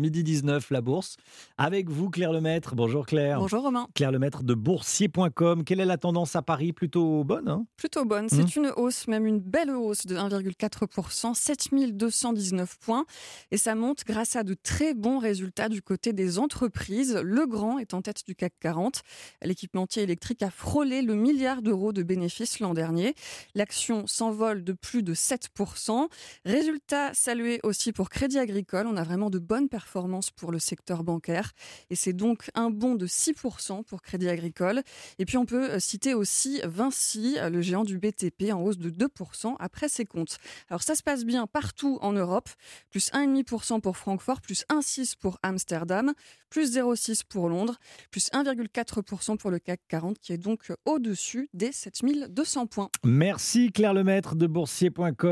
Midi 19, la bourse. Avec vous, Claire Lemaître. Bonjour Claire. Bonjour Romain. Claire Lemaître de boursier.com. Quelle est la tendance à Paris? Plutôt bonne hein? Plutôt bonne. C'est une hausse, même une belle hausse de 1,4%, 7219 points. Et ça monte grâce à de très bons résultats du côté des entreprises. Le Grand est en tête du CAC 40. L'équipementier électrique a frôlé le milliard d'euros de bénéfices l'an dernier. L'action s'envole de plus de 7%. Résultat salué aussi pour Crédit Agricole. On a vraiment de bonnes performances pour le secteur bancaire. Et c'est donc un bond de 6% pour Crédit Agricole. Et puis on peut euh, citer aussi Vinci, euh, le géant du BTP, en hausse de 2% après ses comptes. Alors ça se passe bien partout en Europe. Plus 1,5% pour Francfort, plus 1,6% pour Amsterdam, plus 0,6% pour Londres, plus 1,4% pour le CAC 40 qui est donc au-dessus des 7200 points. Merci Claire Lemaître de boursier.com.